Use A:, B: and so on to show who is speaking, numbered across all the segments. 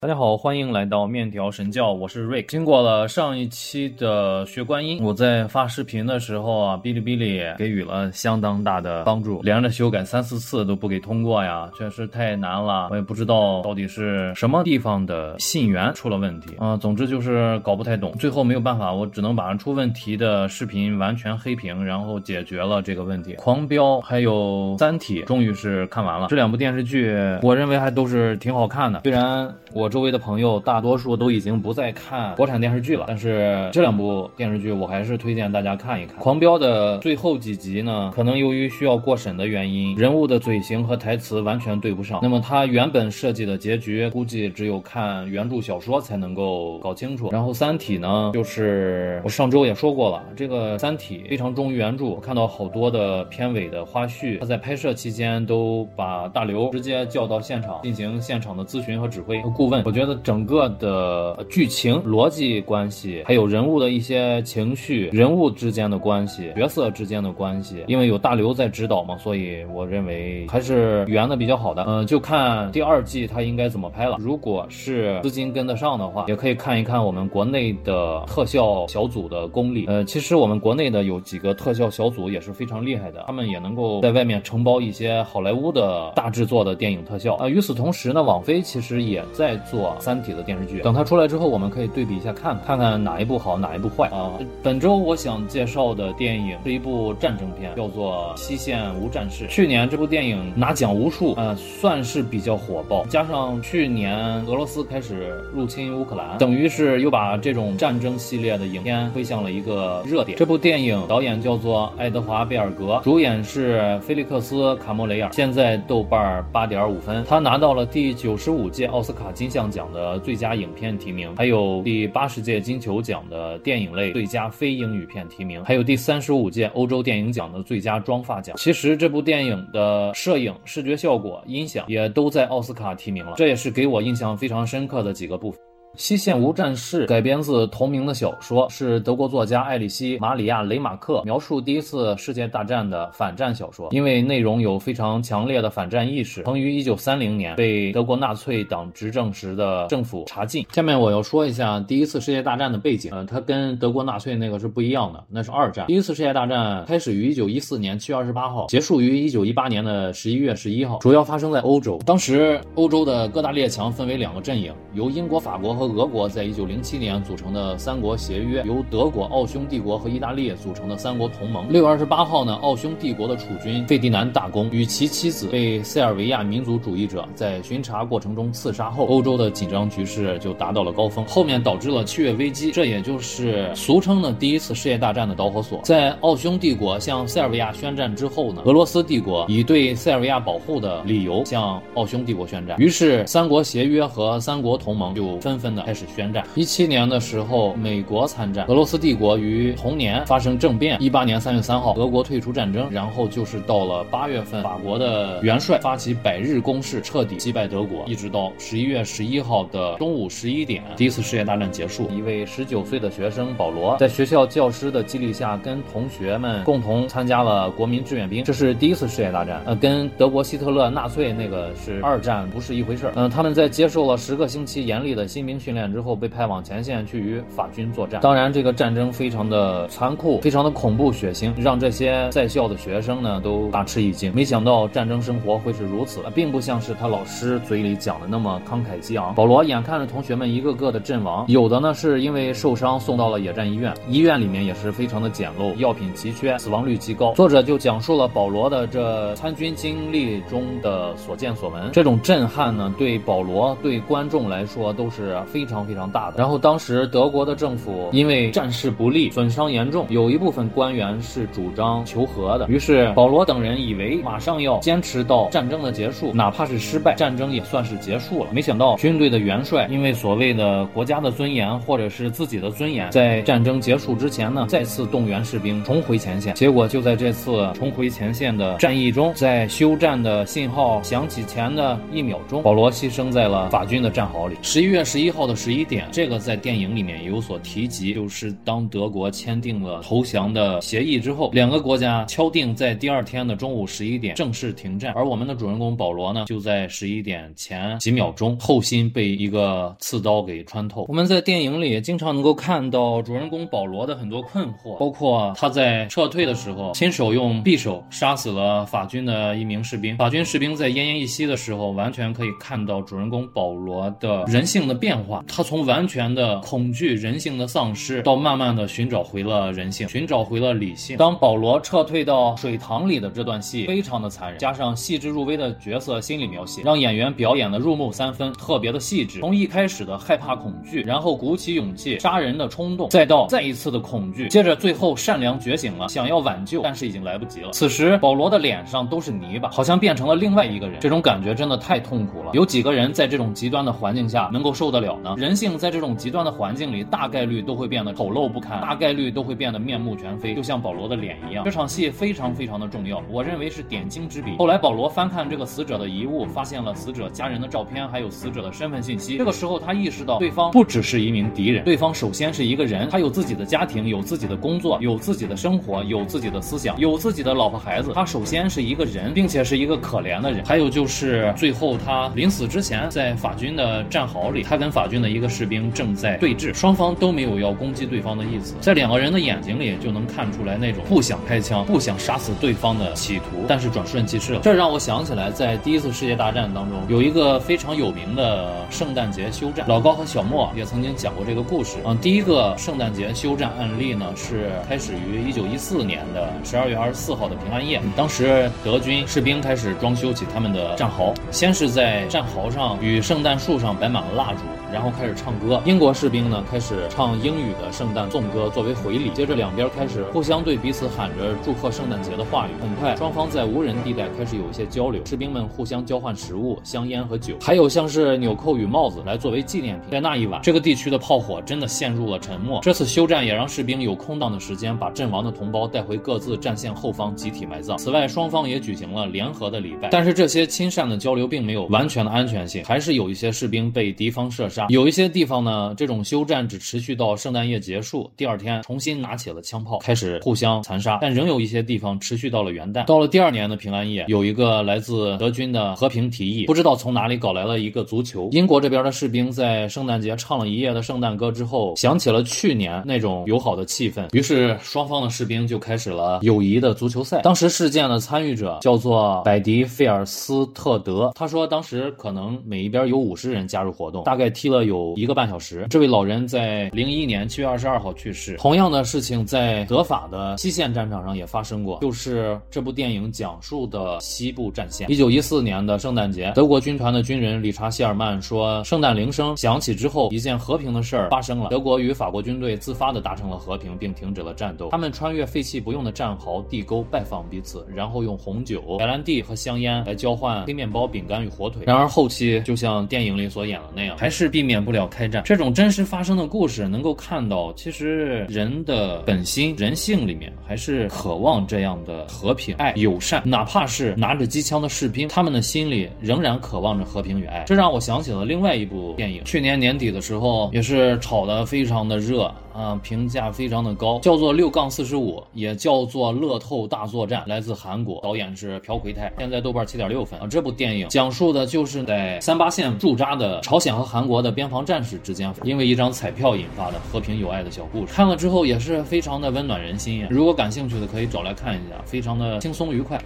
A: 大家好，欢迎来到面条神教，我是 Rick。经过了上一期的学观音，我在发视频的时候啊，哔哩哔哩给予了相当大的帮助，连着修改三四次都不给通过呀，确实太难了。我也不知道到底是什么地方的信源出了问题啊，总之就是搞不太懂。最后没有办法，我只能把出问题的视频完全黑屏，然后解决了这个问题。狂飙还有三体，终于是看完了。这两部电视剧，我认为还都是挺好看的，虽然我。周围的朋友大多数都已经不再看国产电视剧了，但是这两部电视剧我还是推荐大家看一看。狂飙的最后几集呢，可能由于需要过审的原因，人物的嘴型和台词完全对不上。那么它原本设计的结局，估计只有看原著小说才能够搞清楚。然后三体呢，就是我上周也说过了，这个三体非常忠于原著。我看到好多的片尾的花絮，他在拍摄期间都把大刘直接叫到现场进行现场的咨询和指挥和顾问。我觉得整个的剧情逻辑关系，还有人物的一些情绪、人物之间的关系、角色之间的关系，因为有大刘在指导嘛，所以我认为还是圆的比较好的。嗯，就看第二季他应该怎么拍了。如果是资金跟得上的话，也可以看一看我们国内的特效小组的功力。呃，其实我们国内的有几个特效小组也是非常厉害的，他们也能够在外面承包一些好莱坞的大制作的电影特效。呃，与此同时呢，网飞其实也在。做《三体》的电视剧，等它出来之后，我们可以对比一下，看看看看哪一部好，哪一部坏啊。本周我想介绍的电影是一部战争片，叫做《西线无战事》。去年这部电影拿奖无数，呃，算是比较火爆。加上去年俄罗斯开始入侵乌克兰，等于是又把这种战争系列的影片推向了一个热点。这部电影导演叫做爱德华·贝尔格，主演是菲利克斯·卡莫雷尔，现在豆瓣八点五分。他拿到了第九十五届奥斯卡金像。奖的最佳影片提名，还有第八十届金球奖的电影类最佳非英语片提名，还有第三十五届欧洲电影奖的最佳妆发奖。其实这部电影的摄影、视觉效果、音响也都在奥斯卡提名了，这也是给我印象非常深刻的几个部分。《西线无战事》改编自同名的小说，是德国作家艾里希·马里亚·雷马克描述第一次世界大战的反战小说。因为内容有非常强烈的反战意识，曾于1930年被德国纳粹党执政时的政府查禁。下面我要说一下第一次世界大战的背景，呃，它跟德国纳粹那个是不一样的，那是二战。第一次世界大战开始于1914年7月28号，结束于1918年的11月11号，主要发生在欧洲。当时欧洲的各大列强分为两个阵营，由英国、法国和俄国在一九零七年组成的三国协约，由德国、奥匈帝国和意大利组成的三国同盟。六月二十八号呢，奥匈帝国的储君费迪南大公与其妻子被塞尔维亚民族主义者在巡查过程中刺杀后，欧洲的紧张局势就达到了高峰，后面导致了七月危机，这也就是俗称的第一次世界大战的导火索。在奥匈帝国向塞尔维亚宣战之后呢，俄罗斯帝国以对塞尔维亚保护的理由向奥匈帝国宣战，于是三国协约和三国同盟就纷纷开始宣战。一七年的时候，美国参战，俄罗斯帝国于同年发生政变。一八年三月三号，俄国退出战争。然后就是到了八月份，法国的元帅发起百日攻势，彻底击败德国。一直到十一月十一号的中午十一点，第一次世界大战结束。一位十九岁的学生保罗，在学校教师的激励下，跟同学们共同参加了国民志愿兵。这是第一次世界大战，呃，跟德国希特勒纳粹那个是二战，不是一回事儿。嗯，他们在接受了十个星期严厉的新兵训练。之后被派往前线去与法军作战。当然，这个战争非常的残酷，非常的恐怖血腥，让这些在校的学生呢都大吃一惊。没想到战争生活会是如此，并不像是他老师嘴里讲的那么慷慨激昂。保罗眼看着同学们一个个的阵亡，有的呢是因为受伤送到了野战医院，医院里面也是非常的简陋，药品奇缺，死亡率极高。作者就讲述了保罗的这参军经历中的所见所闻。这种震撼呢，对保罗对观众来说都是非。常非常大的。然后当时德国的政府因为战事不利，损伤严重，有一部分官员是主张求和的。于是保罗等人以为马上要坚持到战争的结束，哪怕是失败，战争也算是结束了。没想到军队的元帅因为所谓的国家的尊严或者是自己的尊严，在战争结束之前呢，再次动员士兵重回前线。结果就在这次重回前线的战役中，在休战的信号响起前的一秒钟，保罗牺牲在了法军的战壕里。十一月十一号。号的十一点，这个在电影里面有所提及，就是当德国签订了投降的协议之后，两个国家敲定在第二天的中午十一点正式停战。而我们的主人公保罗呢，就在十一点前几秒钟，后心被一个刺刀给穿透。我们在电影里经常能够看到主人公保罗的很多困惑，包括他在撤退的时候，亲手用匕首杀死了法军的一名士兵。法军士兵在奄奄一息的时候，完全可以看到主人公保罗的人性的变化。他从完全的恐惧、人性的丧失，到慢慢的寻找回了人性，寻找回了理性。当保罗撤退到水塘里的这段戏，非常的残忍，加上细致入微的角色心理描写，让演员表演的入木三分，特别的细致。从一开始的害怕、恐惧，然后鼓起勇气杀人的冲动，再到再一次的恐惧，接着最后善良觉醒了，想要挽救，但是已经来不及了。此时保罗的脸上都是泥巴，好像变成了另外一个人。这种感觉真的太痛苦了。有几个人在这种极端的环境下能够受得了呢？人性在这种极端的环境里，大概率都会变得丑陋不堪，大概率都会变得面目全非，就像保罗的脸一样。这场戏非常非常的重要，我认为是点睛之笔。后来保罗翻看这个死者的遗物，发现了死者家人的照片，还有死者的身份信息。这个时候他意识到，对方不只是一名敌人，对方首先是一个人，他有自己的家庭，有自己的工作，有自己的生活，有自己的思想，有自己的老婆孩子。他首先是一个人，并且是一个可怜的人。还有就是最后他临死之前，在法军的战壕里，他跟法军的一个士兵正在对峙，双方都没有要攻击对方的意思，在两个人的眼睛里就能看出来那种不想开枪、不想杀死对方的企图，但是转瞬即逝了。这让我想起来，在第一次世界大战当中，有一个非常有名的圣诞节休战，老高和小莫也曾经讲过这个故事。嗯，第一个圣诞节休战案例呢，是开始于一九一四年的十二月二十四号的平安夜，当时德军士兵开始装修起他们的战壕，先是在战壕上与圣诞树上摆满了蜡烛。然后开始唱歌，英国士兵呢开始唱英语的圣诞颂歌作为回礼，接着两边开始互相对彼此喊着祝贺圣诞节的话语。很快，双方在无人地带开始有一些交流，士兵们互相交换食物、香烟和酒，还有像是纽扣与帽子来作为纪念品。在那一晚，这个地区的炮火真的陷入了沉默。这次休战也让士兵有空档的时间把阵亡的同胞带回各自战线后方集体埋葬。此外，双方也举行了联合的礼拜。但是这些亲善的交流并没有完全的安全性，还是有一些士兵被敌方射杀。有一些地方呢，这种休战只持续到圣诞夜结束，第二天重新拿起了枪炮，开始互相残杀。但仍有一些地方持续到了元旦。到了第二年的平安夜，有一个来自德军的和平提议，不知道从哪里搞来了一个足球。英国这边的士兵在圣诞节唱了一夜的圣诞歌之后，想起了去年那种友好的气氛，于是双方的士兵就开始了友谊的足球赛。当时事件的参与者叫做百迪费尔斯特德，他说当时可能每一边有五十人加入活动，大概踢了有。一个半小时，这位老人在零一年七月二十二号去世。同样的事情在德法的西线战场上也发生过，就是这部电影讲述的西部战线。一九一四年的圣诞节，德国军团的军人理查希尔曼说，圣诞铃声响起之后，一件和平的事儿发生了。德国与法国军队自发的达成了和平，并停止了战斗。他们穿越废弃不用的战壕、地沟，拜访彼此，然后用红酒、白兰地和香烟来交换黑面包、饼干与火腿。然而后期就像电影里所演的那样，还是避免不了。开战，这种真实发生的故事能够看到，其实人的本心、人性里面还是渴望这样的和平、爱、友善。哪怕是拿着机枪的士兵，他们的心里仍然渴望着和平与爱。这让我想起了另外一部电影，去年年底的时候也是炒得非常的热。啊，评价非常的高，叫做六杠四十五，也叫做乐透大作战，来自韩国，导演是朴奎泰，现在豆瓣七点六分啊。这部电影讲述的就是在三八线驻扎的朝鲜和韩国的边防战士之间，因为一张彩票引发的和平友爱的小故事。看了之后也是非常的温暖人心呀。如果感兴趣的可以找来看一下，非常的轻松愉快。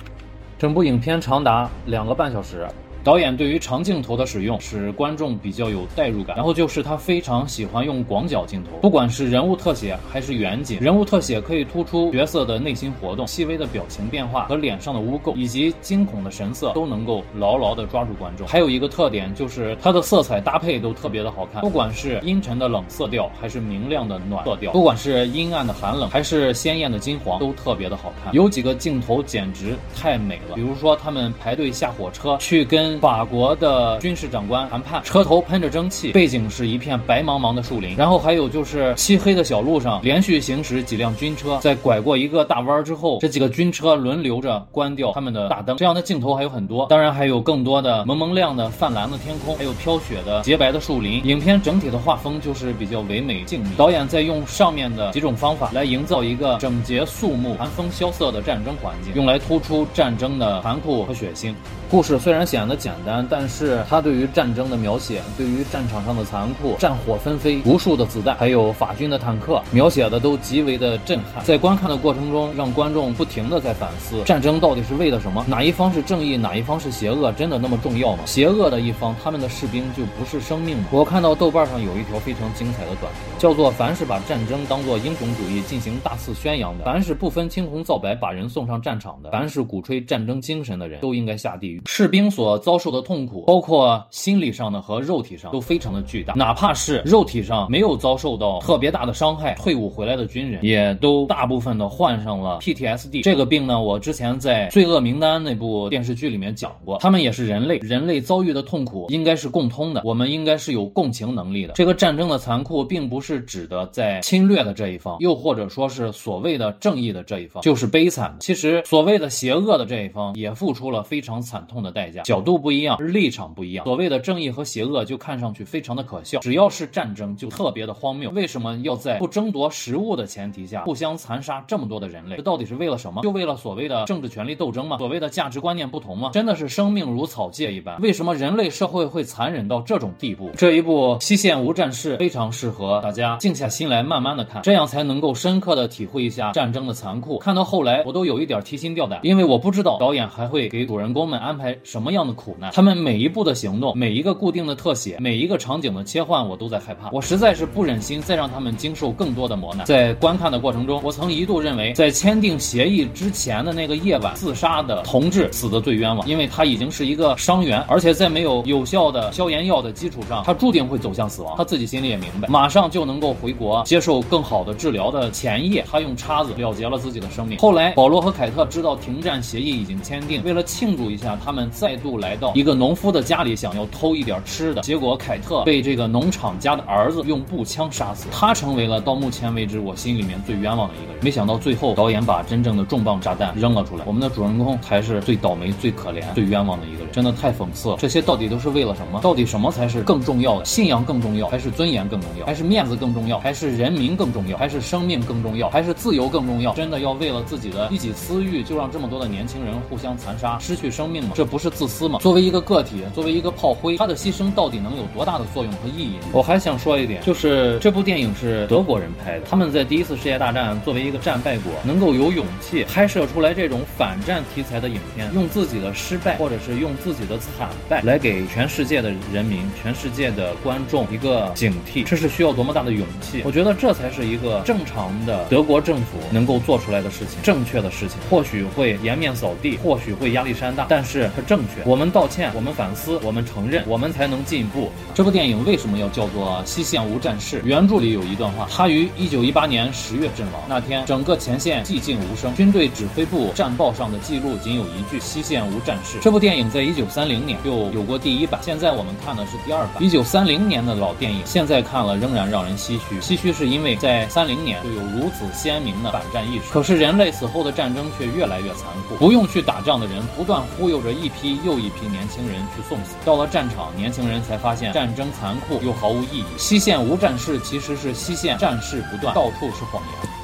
A: 整部影片长达两个半小时。导演对于长镜头的使用使观众比较有代入感，然后就是他非常喜欢用广角镜头，不管是人物特写还是远景，人物特写可以突出角色的内心活动、细微的表情变化和脸上的污垢以及惊恐的神色，都能够牢牢地抓住观众。还有一个特点就是它的色彩搭配都特别的好看，不管是阴沉的冷色调还是明亮的暖色调，不管是阴暗的寒冷还是鲜艳的金黄，都特别的好看。有几个镜头简直太美了，比如说他们排队下火车去跟。法国的军事长官谈判，车头喷着蒸汽，背景是一片白茫茫的树林，然后还有就是漆黑的小路上连续行驶几辆军车，在拐过一个大弯之后，这几个军车轮流着关掉他们的大灯，这样的镜头还有很多，当然还有更多的蒙蒙亮的泛蓝的天空，还有飘雪的洁白的树林。影片整体的画风就是比较唯美静谧，导演在用上面的几种方法来营造一个整洁肃穆、寒风萧瑟的战争环境，用来突出战争的残酷和血腥。故事虽然显得简单，但是它对于战争的描写，对于战场上的残酷、战火纷飞、无数的子弹，还有法军的坦克，描写的都极为的震撼。在观看的过程中，让观众不停的在反思：战争到底是为了什么？哪一方是正义，哪一方是邪恶？真的那么重要吗？邪恶的一方，他们的士兵就不是生命吗？我看到豆瓣上有一条非常精彩的短评，叫做“凡是把战争当作英雄主义进行大肆宣扬的，凡是不分青红皂白把人送上战场的，凡是鼓吹战争精神的人，都应该下地狱。”士兵所遭遭受的痛苦，包括心理上的和肉体上，都非常的巨大。哪怕是肉体上没有遭受到特别大的伤害，退伍回来的军人，也都大部分的患上了 PTSD 这个病呢。我之前在《罪恶名单》那部电视剧里面讲过，他们也是人类，人类遭遇的痛苦应该是共通的，我们应该是有共情能力的。这个战争的残酷，并不是指的在侵略的这一方，又或者说是所谓的正义的这一方就是悲惨。其实所谓的邪恶的这一方，也付出了非常惨痛的代价。角度不一样，立场不一样。所谓的正义和邪恶，就看上去非常的可笑。只要是战争，就特别的荒谬。为什么要在不争夺食物的前提下，互相残杀这么多的人类？这到底是为了什么？就为了所谓的政治权力斗争吗？所谓的价值观念不同吗？真的是生命如草芥一般。为什么人类社会会残忍到这种地步？这一部《西线无战事》非常适合大家静下心来慢慢的看，这样才能够深刻的体会一下战争的残酷。看到后来，我都有一点提心吊胆，因为我不知道导演还会给主人公们安排什么。什么样的苦他们每一步的行动，每一个固定的特写，每一个场景的切换，我都在害怕。我实在是不忍心再让他们经受更多的磨难。在观看的过程中，我曾一度认为，在签订协议之前的那个夜晚自杀的同志死的最冤枉，因为他已经是一个伤员，而且在没有有效的消炎药的基础上，他注定会走向死亡。他自己心里也明白，马上就能够回国接受更好的治疗的前夜，他用叉子了结了自己的生命。后来，保罗和凯特知道停战协议已经签订，为了庆祝一下，他们再。再度来到一个农夫的家里，想要偷一点吃的，结果凯特被这个农场家的儿子用步枪杀死，他成为了到目前为止我心里面最冤枉的一个人。没想到最后导演把真正的重磅炸弹扔了出来，我们的主人公才是最倒霉、最可怜、最冤枉的一个人，真的太讽刺了。这些到底都是为了什么？到底什么才是更重要的？信仰更重要，还是尊严更重要？还是面子更重要？还是人民更重要？还是生命更重要？还是自由更重要？真的要为了自己的一己私欲，就让这么多的年轻人互相残杀、失去生命吗？这不是自私吗？作为一个个体，作为一个炮灰，他的牺牲到底能有多大的作用和意义？我还想说一点，就是这部电影是德国人拍的，他们在第一次世界大战作为一个战败国，能够有勇气拍摄出来这种反战题材的影片，用自己的失败或者是用自己的惨败来给全世界的人民、全世界的观众一个警惕，这是需要多么大的勇气？我觉得这才是一个正常的德国政府能够做出来的事情，正确的事情，或许会颜面扫地，或许会压力山大，但是它正确。我们。道歉，我们反思，我们承认，我们才能进步。这部电影为什么要叫做《西线无战事》？原著里有一段话：他于一九一八年十月阵亡，那天整个前线寂静无声，军队指挥部战报上的记录仅有一句“西线无战事”。这部电影在一九三零年就有过第一版，现在我们看的是第二版。一九三零年的老电影，现在看了仍然让人唏嘘。唏嘘是因为在三零年就有如此鲜明的反战意识，可是人类死后的战争却越来越残酷。不用去打仗的人，不断忽悠着一批又一批。年轻人去送死，到了战场，年轻人才发现战争残酷又毫无意义。西线无战事，其实是西线战事不断，到处是谎言。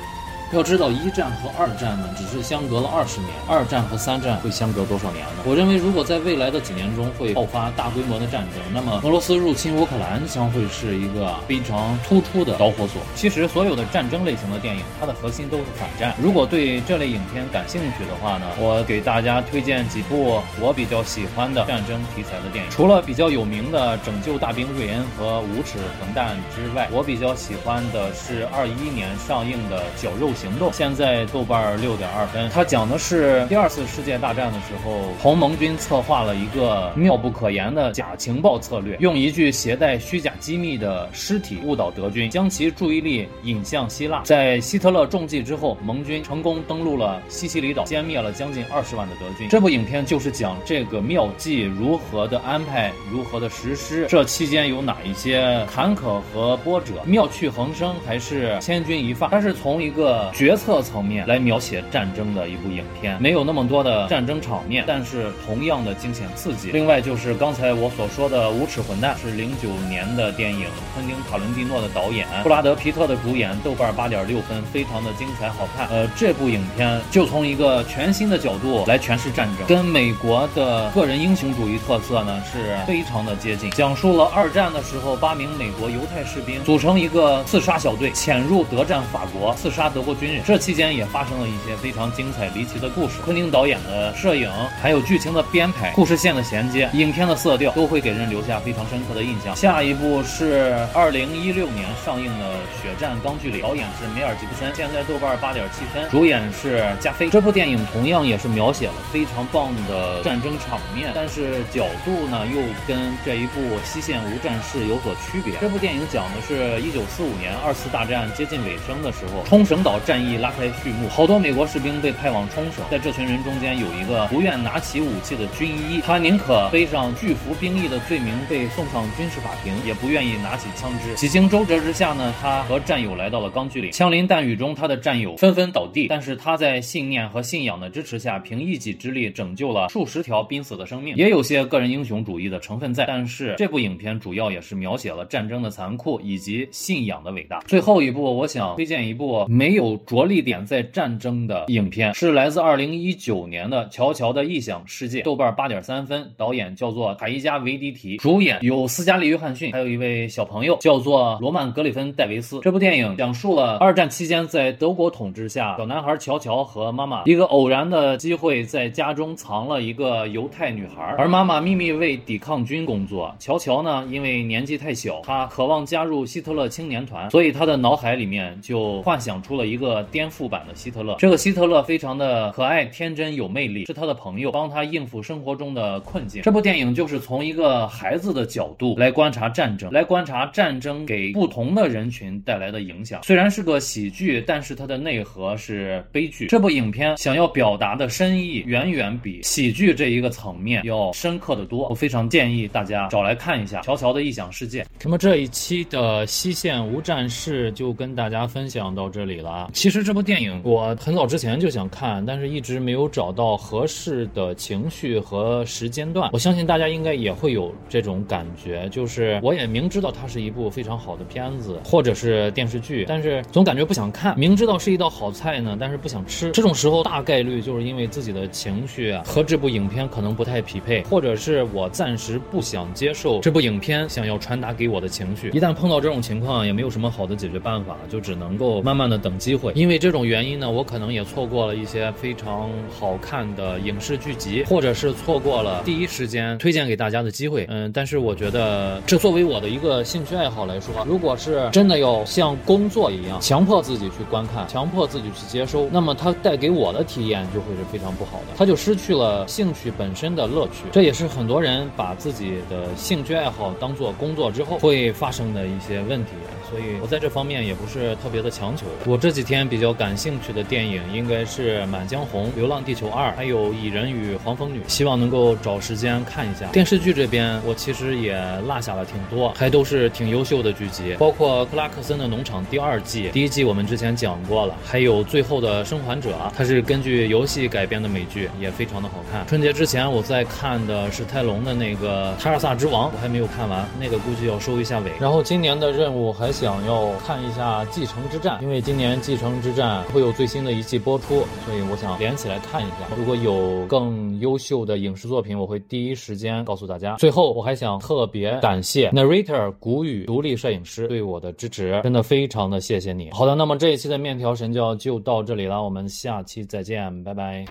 A: 要知道，一战和二战呢，只是相隔了二十年；二战和三战会相隔多少年呢？我认为，如果在未来的几年中会爆发大规模的战争，那么俄罗斯入侵乌克兰将会是一个非常突出的导火索。其实，所有的战争类型的电影，它的核心都是反战。如果对这类影片感兴趣的话呢，我给大家推荐几部我比较喜欢的战争题材的电影。除了比较有名的《拯救大兵瑞恩》和《无耻混蛋》之外，我比较喜欢的是二一年上映的《绞肉》。行动》，现在豆瓣六点二分。它讲的是第二次世界大战的时候，同盟军策划了一个妙不可言的假情报策略，用一具携带虚假机密的尸体误导德军，将其注意力引向希腊。在希特勒中计之后，盟军成功登陆了西西里岛，歼灭了将近二十万的德军。这部影片就是讲这个妙计如何的安排，如何的实施，这期间有哪一些坎坷和波折，妙趣横生还是千钧一发？它是从一个决策层面来描写战争的一部影片，没有那么多的战争场面，但是同样的惊险刺激。另外就是刚才我所说的《无耻混蛋》，是零九年的电影，昆汀塔伦蒂诺的导演，布拉德皮特的主演，豆瓣八点六分，非常的精彩好看。呃，这部影片就从一个全新的角度来诠释战争，跟美国的个人英雄主义特色呢是非常的接近，讲述了二战的时候八名美国犹太士兵组成一个刺杀小队，潜入德战法国，刺杀德国军人。这期间也发生了一些非常精彩离奇的故事。昆汀导演的摄影，还有剧情的编排、故事线的衔接、影片的色调，都会给人留下非常深刻的印象。下一部是二零一六年上映的《血战钢锯岭》，导演是梅尔吉布森，现在豆瓣八点七分，主演是加菲。这部电影同样也是描写了非常棒的战争场面，但是角度呢又跟这一部《西线无战事》有所区别。这部电影讲的是一九四五年二次大战接近尾声的时候，冲绳岛战役拉开序幕，好多美国士兵被派往冲绳，在这群人中间有一个不愿拿起武器的军医，他宁可背上拒服兵役的罪名被送上军事法庭，也不愿意拿起枪支。几经周折之下呢，他和战友来到了钢锯岭，枪林弹雨中，他的战友纷纷倒地，但是他在信念和信仰的支持下，凭一己之力拯救了数十条濒死的生命，也有些个人英雄主义的成分在。但是这部影片主要也是描写了战争的残酷以及信仰的伟大。最后一部，我想推荐一部没有着力点在战争的影片，是来自二零一九年的《乔乔的异想世界》，豆瓣八点三分，导演叫做卡伊加维迪提，主演有斯嘉丽约翰逊，还有一位小朋友叫做罗曼格里芬戴维斯。这部电影讲述了二战期间在德国统治下，小男孩乔乔和妈妈一个偶然的机会在家中藏了一个犹太女孩，而妈妈秘密为抵抗军工作。乔乔呢，因为年纪太小，他渴望加入希特勒青年团，所以他的脑海里面就幻想出了一个个颠覆版的希特勒。这个希特勒非常的可爱、天真、有魅力，是他的朋友，帮他应付生活中的困境。这部电影就是从一个孩子的角度来观察战争，来观察战争给不同的人群带来的影响。虽然是个喜剧，但是它的内核是悲剧。这部影片想要表达的深意，远远比喜剧这一个层面要深刻的多。我非常建议大家找来看一下《乔乔的异想世界》。那么这一期的西线无战事就跟大家分享到这里了。其实这部电影我很早之前就想看，但是一直没有找到合适的情绪和时间段。我相信大家应该也会有这种感觉，就是我也明知道它是一部非常好的片子或者是电视剧，但是总感觉不想看。明知道是一道好菜呢，但是不想吃。这种时候大概率就是因为自己的情绪啊和这部影片可能不太匹配，或者是我暂时不想接受这部影片想要传达给我的情绪。一旦碰到这种情况，也没有什么好的解决办法，就只能够慢慢的等机会。因为这种原因呢，我可能也错过了一些非常好看的影视剧集，或者是错过了第一时间推荐给大家的机会。嗯，但是我觉得这作为我的一个兴趣爱好来说，如果是真的要像工作一样强迫自己去观看，强迫自己去接收，那么它带给我的体验就会是非常不好的，它就失去了兴趣本身的乐趣。这也是很多人把自己的兴趣爱好当做工作之后会发生的一些问题。所以我在这方面也不是特别的强求。我这几天比较感兴趣的电影应该是《满江红》《流浪地球二》，还有《蚁人与黄蜂女》，希望能够找时间看一下。电视剧这边我其实也落下了挺多，还都是挺优秀的剧集，包括《克拉克森的农场》第二季，第一季我们之前讲过了，还有《最后的生还者》，它是根据游戏改编的美剧，也非常的好看。春节之前我在看的是泰隆的那个《塔尔萨之王》，我还没有看完，那个估计要收一下尾。然后今年的任务还。想要看一下《继承之战》，因为今年《继承之战》会有最新的一季播出，所以我想连起来看一下。如果有更优秀的影视作品，我会第一时间告诉大家。最后，我还想特别感谢 Narrator 古语独立摄影师对我的支持，真的非常的谢谢你。好的，那么这一期的面条神教就到这里了，我们下期再见，拜拜。